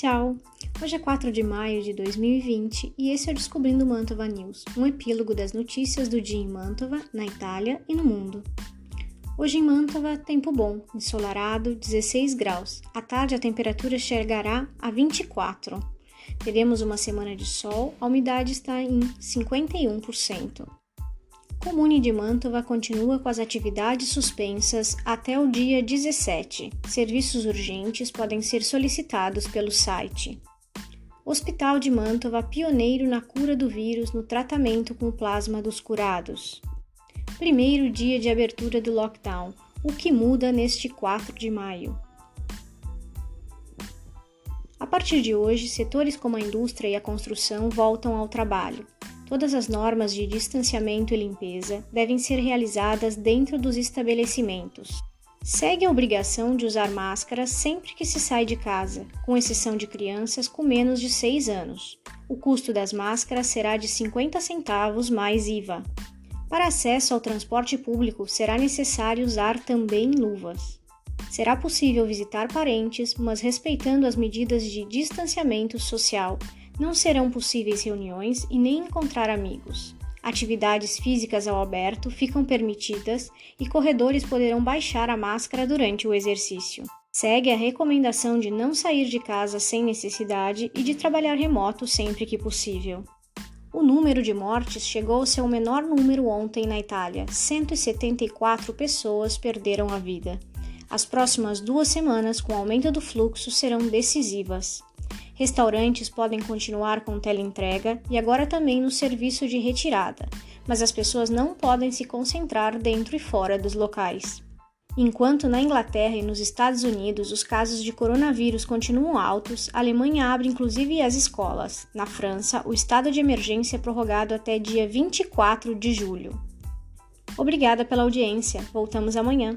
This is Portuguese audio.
Tchau! Hoje é 4 de maio de 2020 e esse é o Descobrindo Mantova News, um epílogo das notícias do dia em Mantova, na Itália e no mundo. Hoje em Mantova, tempo bom, ensolarado, 16 graus. À tarde a temperatura chegará a 24. Teremos uma semana de sol, a umidade está em 51%. Comune de Mantova continua com as atividades suspensas até o dia 17. Serviços urgentes podem ser solicitados pelo site. Hospital de Mantova pioneiro na cura do vírus no tratamento com plasma dos curados. Primeiro dia de abertura do lockdown. O que muda neste 4 de maio? A partir de hoje, setores como a indústria e a construção voltam ao trabalho. Todas as normas de distanciamento e limpeza devem ser realizadas dentro dos estabelecimentos. Segue a obrigação de usar máscara sempre que se sai de casa, com exceção de crianças com menos de 6 anos. O custo das máscaras será de 50 centavos mais IVA. Para acesso ao transporte público, será necessário usar também luvas. Será possível visitar parentes, mas respeitando as medidas de distanciamento social não serão possíveis reuniões e nem encontrar amigos. Atividades físicas ao aberto ficam permitidas e corredores poderão baixar a máscara durante o exercício. Segue a recomendação de não sair de casa sem necessidade e de trabalhar remoto sempre que possível. O número de mortes chegou ao seu menor número ontem na Itália. 174 pessoas perderam a vida. As próximas duas semanas, com o aumento do fluxo, serão decisivas. Restaurantes podem continuar com teleentrega e agora também no serviço de retirada, mas as pessoas não podem se concentrar dentro e fora dos locais. Enquanto na Inglaterra e nos Estados Unidos os casos de coronavírus continuam altos, a Alemanha abre inclusive as escolas. Na França, o estado de emergência é prorrogado até dia 24 de julho. Obrigada pela audiência. Voltamos amanhã.